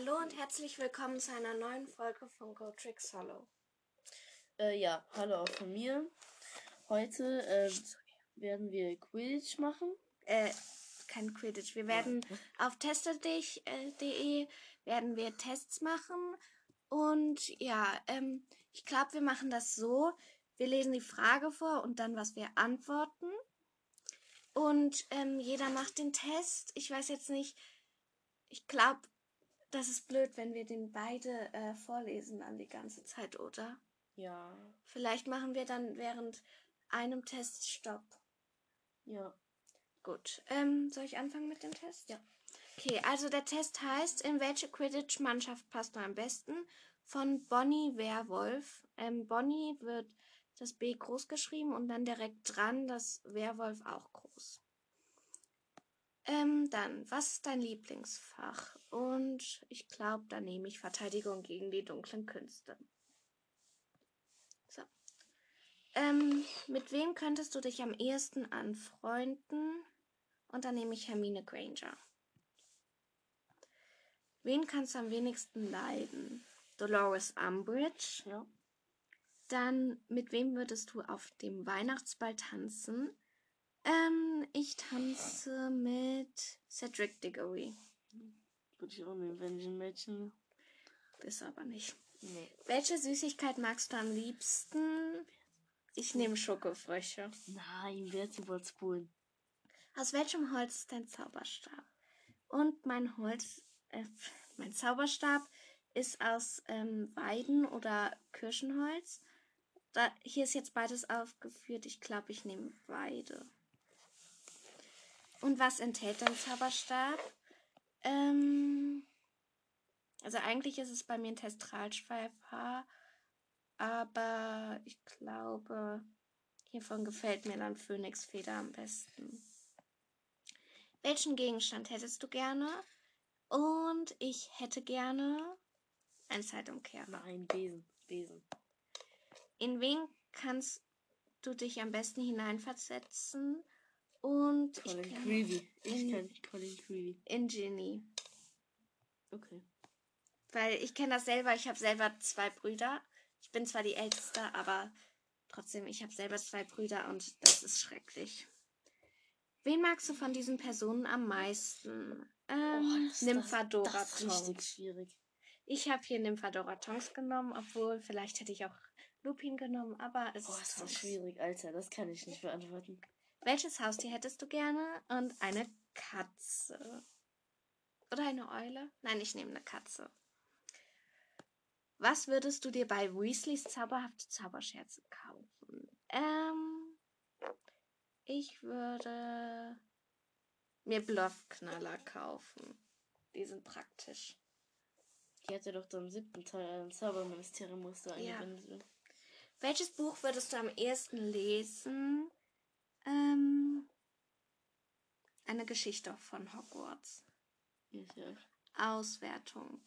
Hallo und herzlich willkommen zu einer neuen Folge von Go Tricks Hollow. Äh, ja, hallo auch von mir. Heute äh, werden wir Quidditch machen. Äh, kein Quidditch. Wir werden auf tester.de werden wir Tests machen und ja, ähm, ich glaube, wir machen das so. Wir lesen die Frage vor und dann, was wir antworten. Und ähm, jeder macht den Test. Ich weiß jetzt nicht, ich glaube, das ist blöd, wenn wir den beide äh, vorlesen dann die ganze Zeit, oder? Ja, Vielleicht machen wir dann während einem Test Stopp. ja. Gut. Ähm, soll ich anfangen mit dem Test? Ja. Okay, also der Test heißt, in welche Quidditch-Mannschaft passt du am besten? Von Bonnie Werwolf. Ähm, Bonnie wird das B groß geschrieben und dann direkt dran das Werwolf auch groß. Ähm, dann, was ist dein Lieblingsfach? Und ich glaube, da nehme ich Verteidigung gegen die dunklen Künste. So. Ähm, mit wem könntest du dich am ehesten anfreunden? Und dann nehme ich Hermine Granger. Wen kannst du am wenigsten leiden? Dolores Umbridge. Ja. Dann, mit wem würdest du auf dem Weihnachtsball tanzen? Ähm, ich tanze mit Cedric Diggory. Würde ich auch nehmen, wenn ich ein Mädchen. Ist aber nicht. Nee. Welche Süßigkeit magst du am liebsten? Ich nehme Schokofrösche. Nein, wer die Spulen? Aus welchem Holz ist dein Zauberstab? Und mein Holz, äh, mein Zauberstab ist aus ähm, Weiden- oder Kirschenholz. Da, hier ist jetzt beides aufgeführt. Ich glaube, ich nehme Weide. Und was enthält dein Zauberstab? Ähm, also eigentlich ist es bei mir ein Testralschweifhaar, aber ich glaube, hiervon gefällt mir dann Phönixfeder am besten. Welchen Gegenstand hättest du gerne? Und ich hätte gerne ein Zeitumkehrer. Nein, Besen. Besen. In wen kannst du dich am besten hineinversetzen? Und ich Colin kann- Creevy. Ich in- kenn Colin Creevy. in Ginny. Okay. Weil ich kenne das selber, ich habe selber zwei Brüder. Ich bin zwar die Älteste, aber trotzdem, ich habe selber zwei Brüder und das ist schrecklich. Wen magst du von diesen Personen am meisten? Ähm, das- Nymphadora Das ist richtig schwierig. Ich habe hier Nymphadora Tonks genommen, obwohl vielleicht hätte ich auch Lupin genommen, aber es Boah, ist ist das schwierig, Alter. Das kann ich nicht beantworten. Welches Haustier hättest du gerne? Und eine Katze. Oder eine Eule? Nein, ich nehme eine Katze. Was würdest du dir bei Weasleys zauberhafte Zauberscherze kaufen? Ähm, ich würde mir Bluffknaller kaufen. Die sind praktisch. Die hatte doch am siebten Teil ein Zauberministerium musste Ja. Welches Buch würdest du am ehesten lesen? Ähm, eine Geschichte von Hogwarts. Ja, ja. Auswertung.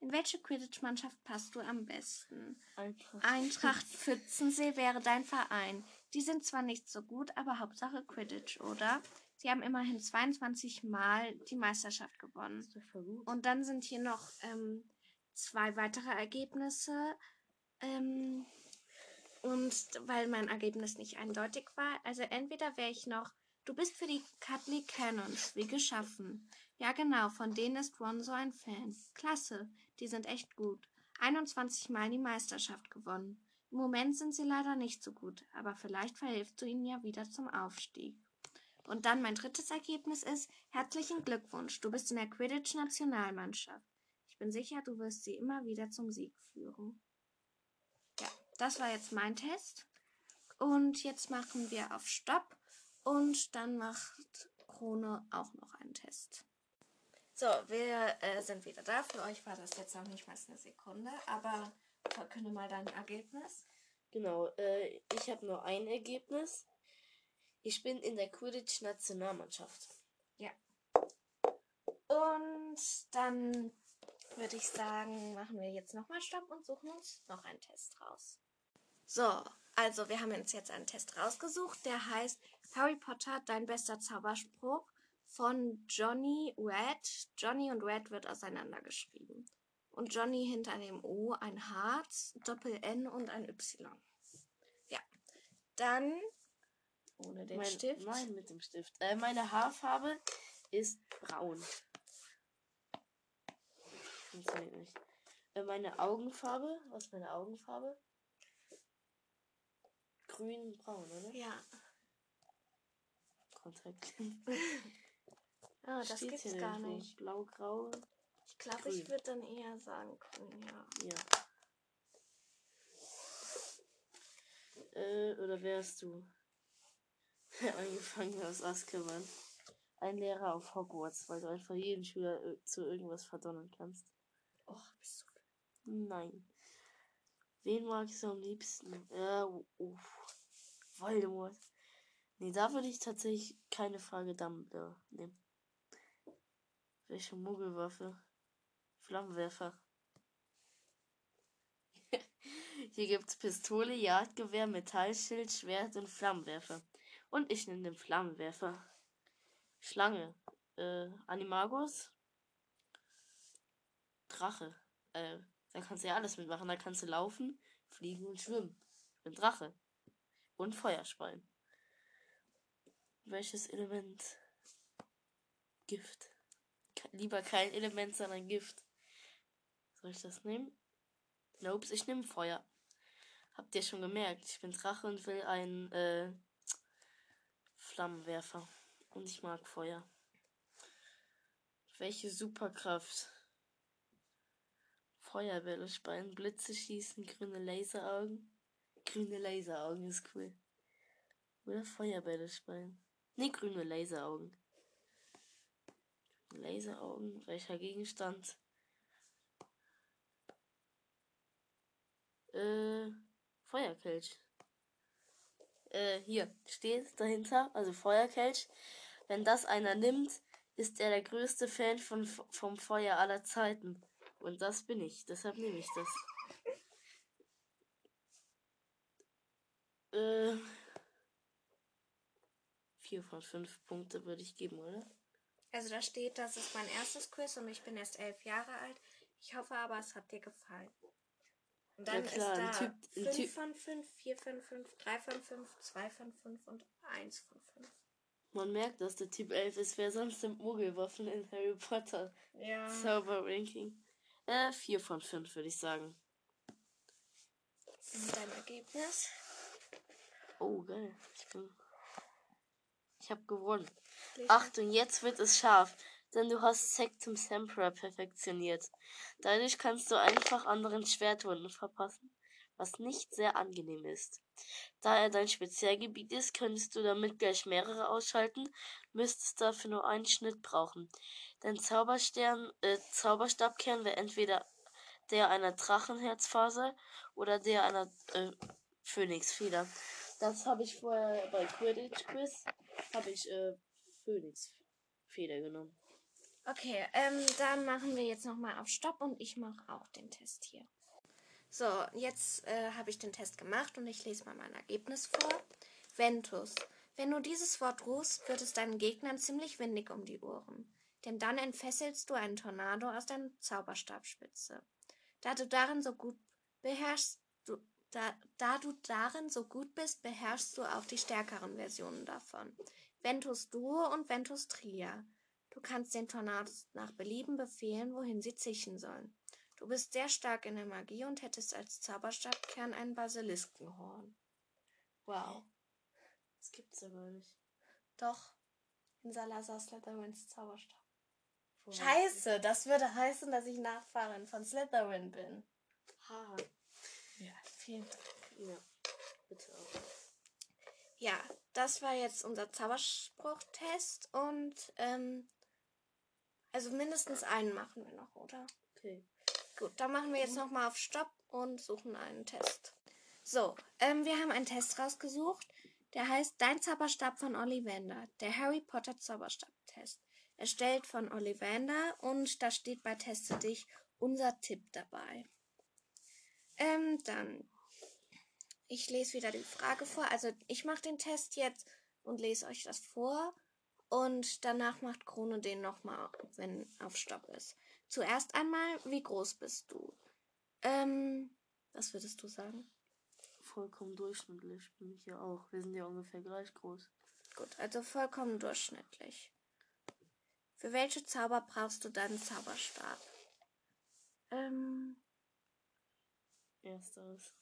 In welche Quidditch-Mannschaft passt du am besten? Einfach. Eintracht Pfützensee wäre dein Verein. Die sind zwar nicht so gut, aber Hauptsache Quidditch, oder? Sie haben immerhin 22 Mal die Meisterschaft gewonnen. Und dann sind hier noch ähm, zwei weitere Ergebnisse. Ähm, und weil mein Ergebnis nicht eindeutig war, also entweder wäre ich noch, du bist für die Cuddly Cannons wie geschaffen. Ja genau, von denen ist Ron so ein Fan. Klasse, die sind echt gut. 21 Mal die Meisterschaft gewonnen. Im Moment sind sie leider nicht so gut, aber vielleicht verhilfst du ihnen ja wieder zum Aufstieg. Und dann mein drittes Ergebnis ist, herzlichen Glückwunsch, du bist in der Quidditch-Nationalmannschaft. Ich bin sicher, du wirst sie immer wieder zum Sieg führen. Das war jetzt mein Test. Und jetzt machen wir auf Stopp und dann macht Krone auch noch einen Test. So, wir äh, sind wieder da. Für euch war das jetzt noch nicht mal eine Sekunde, aber verkünde mal dein Ergebnis. Genau, äh, ich habe nur ein Ergebnis. Ich bin in der Quidditch-Nationalmannschaft. Ja. Und dann würde ich sagen, machen wir jetzt nochmal Stopp und suchen uns noch einen Test raus. So, also wir haben uns jetzt einen Test rausgesucht, der heißt Harry Potter, dein bester Zauberspruch von Johnny Red. Johnny und Red wird auseinandergeschrieben. und Johnny hinter dem O ein Herz, Doppel-N und ein Y. Ja. Dann ohne den mein, Stift. Nein, mit dem Stift. Äh, meine Haarfarbe ist braun. Funktioniert nicht. Äh, meine Augenfarbe, was ist meine Augenfarbe? Grün, braun, oder? Ja. Kontaktlinsen. Ah, das Steht gibt's gar irgendwo. nicht. Blau, grau. Ich glaube, ich würde dann eher sagen grün, ja. Ja. Äh, oder wärst du? Angefangen aus Azkaban. Ein Lehrer auf Hogwarts, weil du einfach jeden Schüler zu irgendwas verdonnern kannst. Och, bist du. Nein. Wen magst du am liebsten? Äh, uff. Voldemort. Nee, da würde ich tatsächlich keine Frage Dumbledore nehmen. Welche Muggelwaffe? Flammenwerfer. Hier gibt's Pistole, Jagdgewehr, Metallschild, Schwert und Flammenwerfer. Und ich nehme den Flammenwerfer. Schlange. Äh, Animagus. Drache. Äh, da kannst du ja alles mitmachen. Da kannst du laufen, fliegen und schwimmen. Ich bin Drache. Und Feuerspein. Welches Element? Gift. Lieber kein Element, sondern Gift. Soll ich das nehmen? Nope, ich nehme Feuer. Habt ihr schon gemerkt? Ich bin Drache und will einen äh, Flammenwerfer. Und ich mag Feuer. Welche Superkraft? Feuerbälle speien, Blitze schießen, grüne Laseraugen. Grüne Laseraugen ist cool. Oder Feuerbälle speien. Nee, grüne Laseraugen. Laseraugen, welcher Gegenstand? Äh, Feuerkelch. Äh, hier steht dahinter, also Feuerkelch. Wenn das einer nimmt, ist er der größte Fan von, vom Feuer aller Zeiten. Und das bin ich, deshalb nehme ich das. Äh, vier von fünf Punkte würde ich geben, oder? Also da steht, das ist mein erstes Quiz und ich bin erst elf Jahre alt. Ich hoffe aber, es hat dir gefallen. Und dann Ja, klar, ist da Typ- ein 5 Typ- von 5, 4 von 5, 3 von 5, 2 von 5 und 1 von 5. Man merkt, dass der Typ 11 ist. Wer sonst nimmt Muggelwaffen in Harry Potter? Ja. Zauber-Ranking. Äh, 4 von 5 würde ich sagen. Und dein Ergebnis? Oh, geil. Ich bin. Ich habe gewonnen. Achtung, jetzt wird es scharf, denn du hast Sectum Sempra perfektioniert. Dadurch kannst du einfach anderen Schwertwunden verpassen, was nicht sehr angenehm ist. Da er dein Spezialgebiet ist, könntest du damit gleich mehrere ausschalten, müsstest dafür nur einen Schnitt brauchen. Dein Zauberstern, äh, Zauberstabkern wäre entweder der einer Drachenherzfaser oder der einer äh, Phönixfeder. Das habe ich vorher bei Quidditch Quiz habe ich äh, Phönixfeder genommen. Okay, ähm, dann machen wir jetzt nochmal auf Stopp und ich mache auch den Test hier. So, jetzt äh, habe ich den Test gemacht und ich lese mal mein Ergebnis vor. Ventus. Wenn du dieses Wort rufst, wird es deinen Gegnern ziemlich windig um die Ohren. Denn dann entfesselst du einen Tornado aus deiner Zauberstabspitze. Da du darin so gut beherrschst, da, da du darin so gut bist, beherrschst du auch die stärkeren Versionen davon. Ventus Duo und Ventus Tria. Du kannst den Tornados nach Belieben befehlen, wohin sie zischen sollen. Du bist sehr stark in der Magie und hättest als Zauberstabkern ein Basiliskenhorn. Wow. Das gibt's gar nicht. Doch. In Salazar Slytherins Zauberstab. Scheiße, das würde heißen, dass ich Nachfahrin von Slytherin bin. Ha. Dank. Ja. Bitte auch. Ja, das war jetzt unser Zauberspruchtest und ähm, also mindestens einen machen wir noch, oder? Okay. Gut, dann machen wir jetzt nochmal auf Stopp und suchen einen Test. So, ähm, wir haben einen Test rausgesucht. Der heißt Dein Zauberstab von Ollivander. Der Harry Potter Zauberstab-Test. Erstellt von Ollivander und da steht bei Teste dich unser Tipp dabei. Ähm, dann. Ich lese wieder die Frage vor. Also ich mache den Test jetzt und lese euch das vor. Und danach macht Krone den nochmal, wenn auf Stopp ist. zuerst einmal, wie groß bist du? Ähm, was würdest du sagen? Vollkommen durchschnittlich bin ich ja auch. Wir sind ja ungefähr gleich groß. Gut, also vollkommen durchschnittlich. Für welche Zauber brauchst du deinen Zauberstab? Ähm, Ersteres.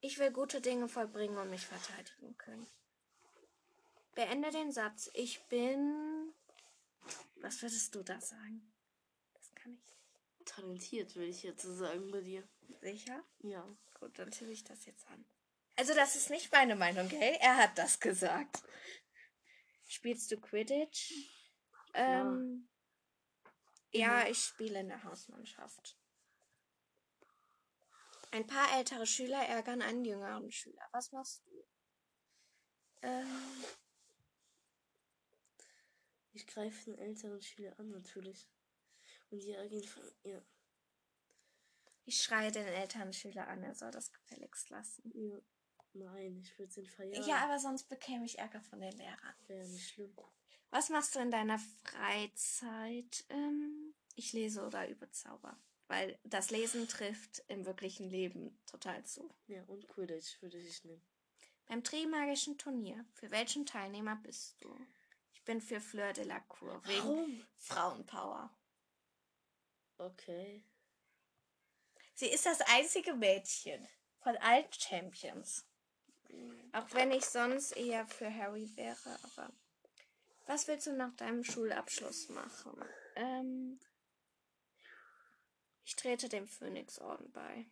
Ich will gute Dinge vollbringen und mich verteidigen können. Beende den Satz. Ich bin. Was würdest du da sagen? Das kann ich. Talentiert, würde ich jetzt so sagen bei dir. Sicher? Ja. Gut, dann tippe ich das jetzt an. Also, das ist nicht meine Meinung, gell? Er hat das gesagt. Spielst du Quidditch? Ähm, ja, ich spiele in der Hausmannschaft. Ein paar ältere Schüler ärgern einen jüngeren Schüler. Was machst du? Ähm, Ich greife den älteren Schüler an, natürlich. Und die agieren von. Ja. ich schreie den älteren Schüler an, er soll das gefälligst lassen. ja. Nein, ich würde ihn verjagen. Ja, aber sonst bekäme ich Ärger von den Lehrern. Wäre ja nicht schlimm. Was machst du in deiner Freizeit? Ähm, ich lese oder übe Zauber. Weil das Lesen trifft im wirklichen Leben total zu. Ja, und Quidditch würde ich nehmen. Beim Trimagischen Turnier, für welchen Teilnehmer bist du? Ich bin für Fleur de la Cour, wegen Warum? Frauenpower. Okay. Sie ist das einzige Mädchen von allen Champions. Auch wenn ich sonst eher für Harry wäre, aber. Was willst du nach deinem Schulabschluss machen? Ähm. Ich trete dem Phönixorden bei.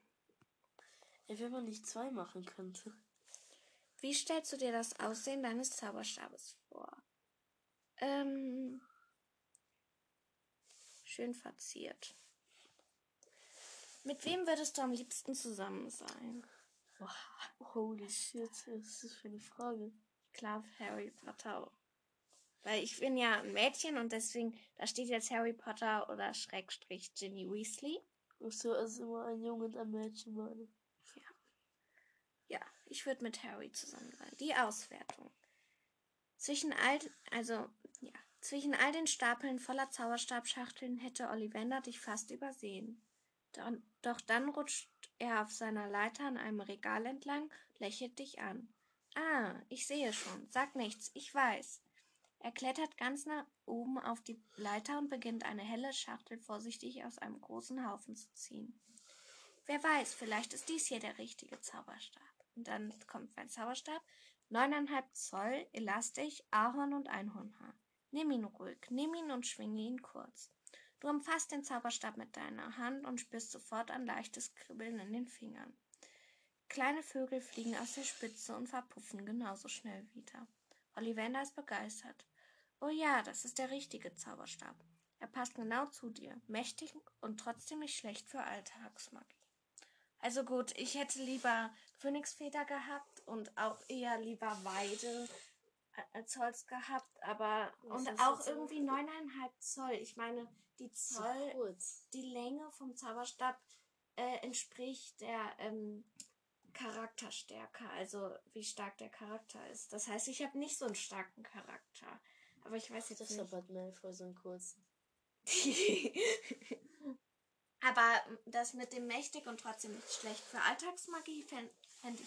Ja, wenn man nicht zwei machen könnte. Wie stellst du dir das Aussehen deines Zauberstabes vor? Ähm. Schön verziert. Mit wem würdest du am liebsten zusammen sein? Holy shit, was ist das für eine Frage? Klar, Harry Potter. Weil ich bin ja ein Mädchen und deswegen, da steht jetzt Harry Potter oder Schrägstrich Ginny Weasley. Ach so, also immer ein Junge und ein Mädchen meine. Ja, ich würde mit Harry zusammen sein. Die Auswertung. Zwischen all, also, ja, zwischen all den Stapeln voller Zauberstabschachteln hätte Ollivander dich fast übersehen. Doch, doch dann rutscht er auf seiner Leiter an einem Regal entlang, lächelt dich an. Ah, ich sehe schon. Sag nichts, ich weiß. Er klettert ganz nach oben auf die Leiter und beginnt eine helle Schachtel vorsichtig aus einem großen Haufen zu ziehen. Wer weiß, vielleicht ist dies hier der richtige Zauberstab. Und dann kommt mein Zauberstab. Neuneinhalb Zoll, elastisch, Ahorn und Einhornhaar. Nimm ihn ruhig, nimm ihn und schwinge ihn kurz. Du umfasst den Zauberstab mit deiner Hand und spürst sofort ein leichtes Kribbeln in den Fingern. Kleine Vögel fliegen aus der Spitze und verpuffen genauso schnell wieder. Ollivander ist begeistert. Oh ja, das ist der richtige Zauberstab. Er passt genau zu dir, mächtig und trotzdem nicht schlecht für Alltagsmagie. Also gut, ich hätte lieber Phönixfeder gehabt und auch eher lieber Weide als Holz gehabt, aber und auch irgendwie neuneinhalb Zoll. Ich meine, die So Zoll, die Länge vom Zauberstab äh, entspricht der ähm, Charakterstärke, also wie stark der Charakter ist. Das heißt, ich habe nicht so einen starken Charakter. Aber ich weiß Das jetzt ist nicht. aber Malfoy so einen kurzen. Aber das mit dem mächtig und trotzdem nicht schlecht für Alltagsmagie fände fänd ich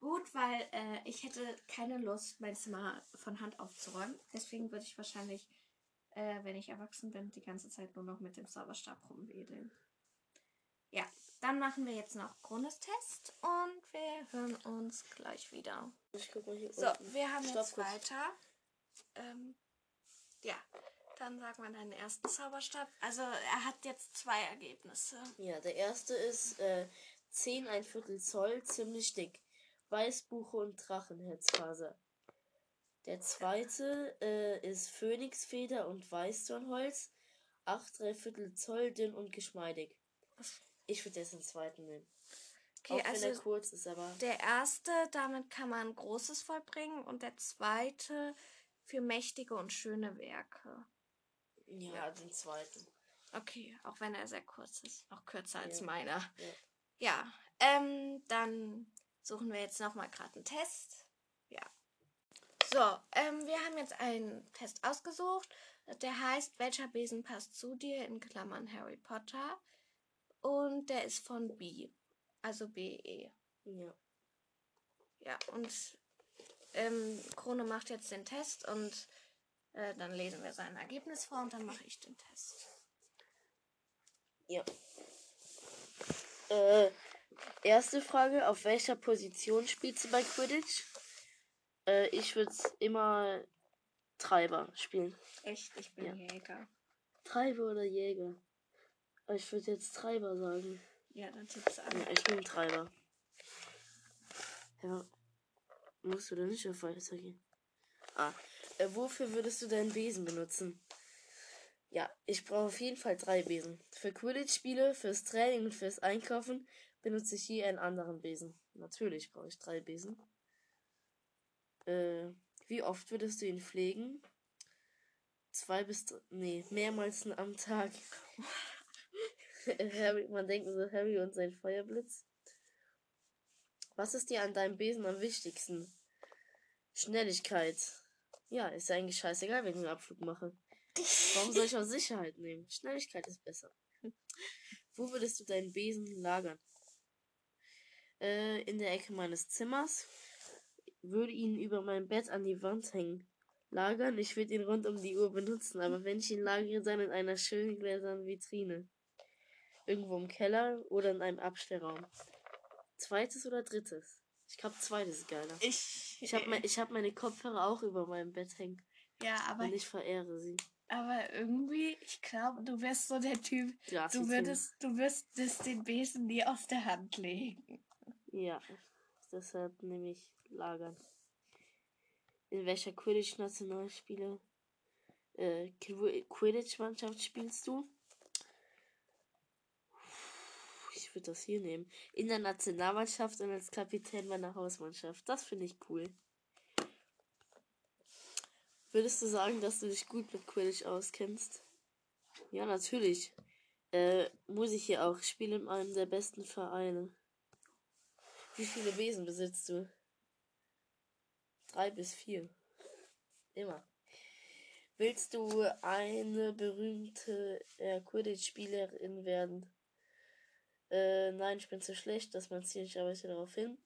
gut, weil äh, ich hätte keine Lust, mein Zimmer von Hand aufzuräumen. Deswegen würde ich wahrscheinlich, äh, wenn ich erwachsen bin, die ganze Zeit nur noch mit dem Zauberstab rumwedeln. Ja, dann machen wir jetzt noch Grundestest und wir hören uns gleich wieder. Ich guck mal hier So, wir haben Stopp jetzt kurz. weiter. Ähm, ja, dann sagen wir deinen ersten Zauberstab. Also er hat jetzt zwei Ergebnisse. Ja, der erste ist äh, 10 ein Viertel Zoll, ziemlich dick. Weißbuche und Drachenherzfaser. Der zweite äh, ist Phönixfeder und Weißdornholz. 8 3 Viertel Zoll, dünn und geschmeidig. Ich würde jetzt den zweiten nehmen. Okay, Auch wenn er also kurz ist, aber der erste, damit kann man Großes vollbringen und der zweite für mächtige und schöne Werke. ja, den zweiten. Okay, auch wenn er sehr kurz ist. Auch kürzer als Ja. meiner. Ja. Ja, ähm, dann suchen wir jetzt nochmal gerade einen Test. Ja. So, ähm, wir haben jetzt einen Test ausgesucht. Der heißt Welcher Besen passt zu dir? in Klammern Harry Potter. Und der ist von B. Also BE. Ja. Ja, und ähm, Krone macht jetzt den Test und äh, dann lesen wir sein Ergebnis vor und dann mache ich den Test. Ja. Äh, erste Frage, auf welcher Position spielst du bei Quidditch? Äh, ich würde immer Treiber spielen. Echt, ich bin Ja. Jäger. Treiber oder Jäger? Ich würde jetzt Treiber sagen. Ja, dann tipp's an. Ja, ich bin Treiber. Ja. Musst du da nicht auf weitergehen? Ah. Äh, wofür würdest du deinen Besen benutzen? Ja, ich brauche auf jeden Fall drei Besen. Für Quidditch-Spiele, fürs Training und fürs Einkaufen benutze ich je einen anderen Besen. Natürlich brauche ich drei Besen. Äh, wie oft würdest du ihn pflegen? Zwei bis dr- nee, mehrmals am Tag. Harry, man denkt so Harry und sein Feuerblitz. Was ist dir an deinem Besen am wichtigsten? Schnelligkeit. Ja, ist ja eigentlich scheißegal, wenn ich einen Abflug mache. Warum soll ich auch Sicherheit nehmen? Schnelligkeit ist besser. Wo würdest du deinen Besen lagern? Äh, in der Ecke meines Zimmers. Würde ihn über mein Bett an die Wand hängen. Lagern, ich würde ihn rund um die Uhr benutzen, aber wenn ich ihn lagere, dann in einer schönen gläsernen Vitrine. Irgendwo im Keller oder in einem Abstellraum. Zweites oder drittes? Ich glaube, zweites ist geiler. Ich, Ich habe mein, ich hab meine Kopfhörer auch über meinem Bett hängen ja, aber, und ich verehre sie. aber irgendwie, ich glaube, du wärst so der Typ, du würdest, du würdest den Besen nie aus der Hand legen. Ja, deshalb nehme ich Lagern. In welcher Quidditch-Nationalspiele äh, Qui- Quidditch-Mannschaft spielst du? Ich würde das hier nehmen. In der Nationalmannschaft und als Kapitän meiner Hausmannschaft. Das finde ich cool. Würdest du sagen, dass du dich gut mit Quidditch auskennst? Ja, natürlich. Äh, muss ich hier auch. Ich spiele in einem der besten Vereine. Wie viele Besen besitzt du? Drei bis vier. Immer. Willst du eine berühmte äh, Quidditch-Spielerin werden? Äh, nein, ich bin zu schlecht, das man zielt ich arbeite darauf hin.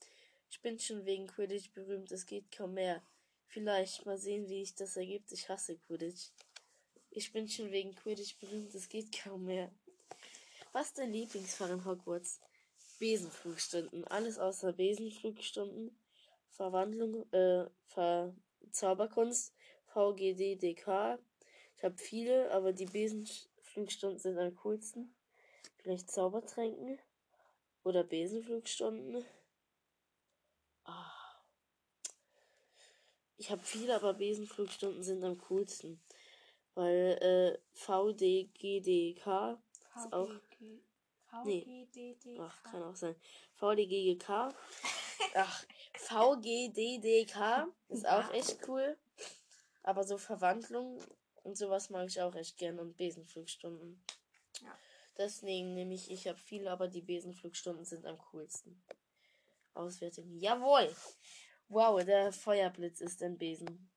Ich bin schon wegen Quidditch berühmt, es geht kaum mehr. Vielleicht mal sehen, wie sich das ergibt. Ich hasse Quidditch. Ich bin schon wegen Quidditch berühmt, es geht kaum mehr. Was ist dein Lieblingsfach in Hogwarts? Besenflugstunden. Alles außer Besenflugstunden. Verwandlung, äh, Ver Zauberkunst, VGDDK. Ich habe viele, aber die Besenflugstunden sind am coolsten. Vielleicht Zaubertränken oder Besenflugstunden. Ah. Ich habe viele, aber Besenflugstunden sind am coolsten. Weil äh, VDGDK ist auch. Nee. Ach, kann auch sein. VDGGK. Ach, VGDDK ist auch echt cool. Aber so Verwandlung und sowas mag ich auch echt gern und Besenflugstunden. Ja. Deswegen nehme ich, ich habe viele, aber die Besenflugstunden sind am coolsten. Auswertung. Jawohl! Wow, der Feuerblitz ist ein Besen.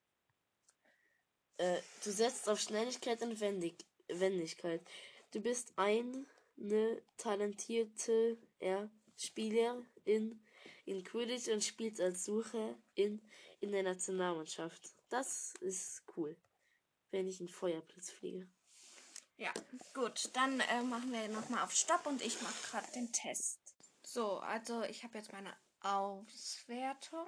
Äh, du setzt auf Schnelligkeit und Wendig Wendigkeit. Du bist eine talentierte er Spielerin in Quidditch und spielt als Sucher in, in der Nationalmannschaft. Das ist cool, wenn ich einen Feuerblitz fliege. Ja, gut, dann äh, machen wir nochmal auf Stopp und ich mache gerade den Test. So, also ich habe jetzt meine Auswertung.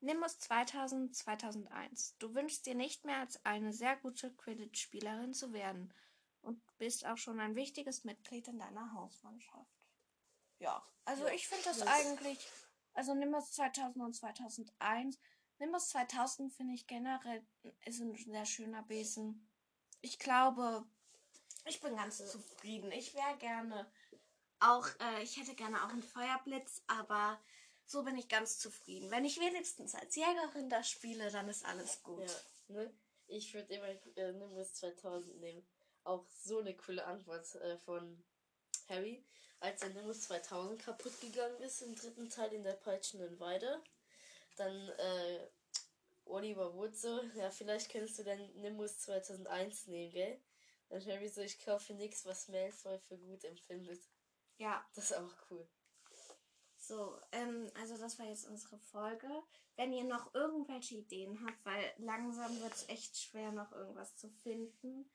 Nimbus 2000, 2001. Du wünschst dir nicht mehr als eine sehr gute Quidditch-Spielerin zu werden und bist auch schon ein wichtiges Mitglied in deiner Hausmannschaft. Ja, also Ja, ich finde das, das- eigentlich, also Nimbus 2000 und 2001. Nimbus 2000 finde ich generell ist ein sehr schöner Besen. Ich glaube, ich bin ganz zufrieden. Ich wäre gerne auch, äh, ich hätte gerne auch einen Feuerblitz, aber so bin ich ganz zufrieden. Wenn ich wenigstens als Jägerin das spiele, dann ist alles gut. Ja, ne? Ich würde immer äh, Nimbus 2000 nehmen. Auch so eine coole Antwort äh, von Harry. Als der Nimbus 2000 kaputt gegangen ist im dritten Teil in der peitschenden Weide, dann äh, Oliver Wood so, ja, vielleicht könntest du dann Nimbus 2001 nehmen, gell? Dann Harry so, ich kaufe nichts, was Malfoy für gut empfindet. Ja. Das ist auch cool. So, ähm, also das war jetzt unsere Folge. Wenn ihr noch irgendwelche Ideen habt, weil langsam wird es echt schwer, noch irgendwas zu finden,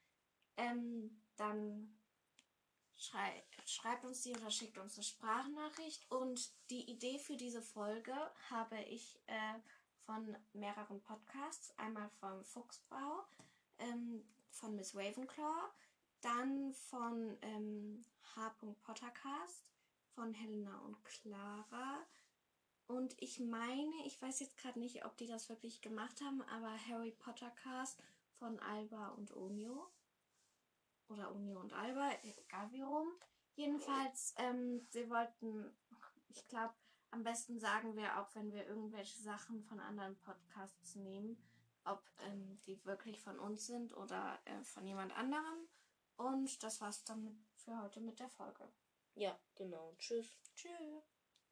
ähm, dann schrei schreibt uns die oder schickt uns eine Sprachnachricht. Und die Idee für diese Folge habe ich äh, von mehreren Podcasts. Einmal vom Fuchsbau, ähm, von Miss Ravenclaw, dann von ähm, H. Pottercast, von Helena und Clara. Und ich meine, ich weiß jetzt gerade nicht, ob die das wirklich gemacht haben, aber Harry Potter Cast von Alba und Onio. Oder Onio und Alba, egal wie rum. Jedenfalls, ähm, sie wollten, ich glaube, am besten sagen wir auch, wenn wir irgendwelche Sachen von anderen Podcasts nehmen, ob ähm, die wirklich von uns sind oder äh, von jemand anderem. Und das war's dann für heute mit der Folge. Ja, genau. Tschüss. Tschüss.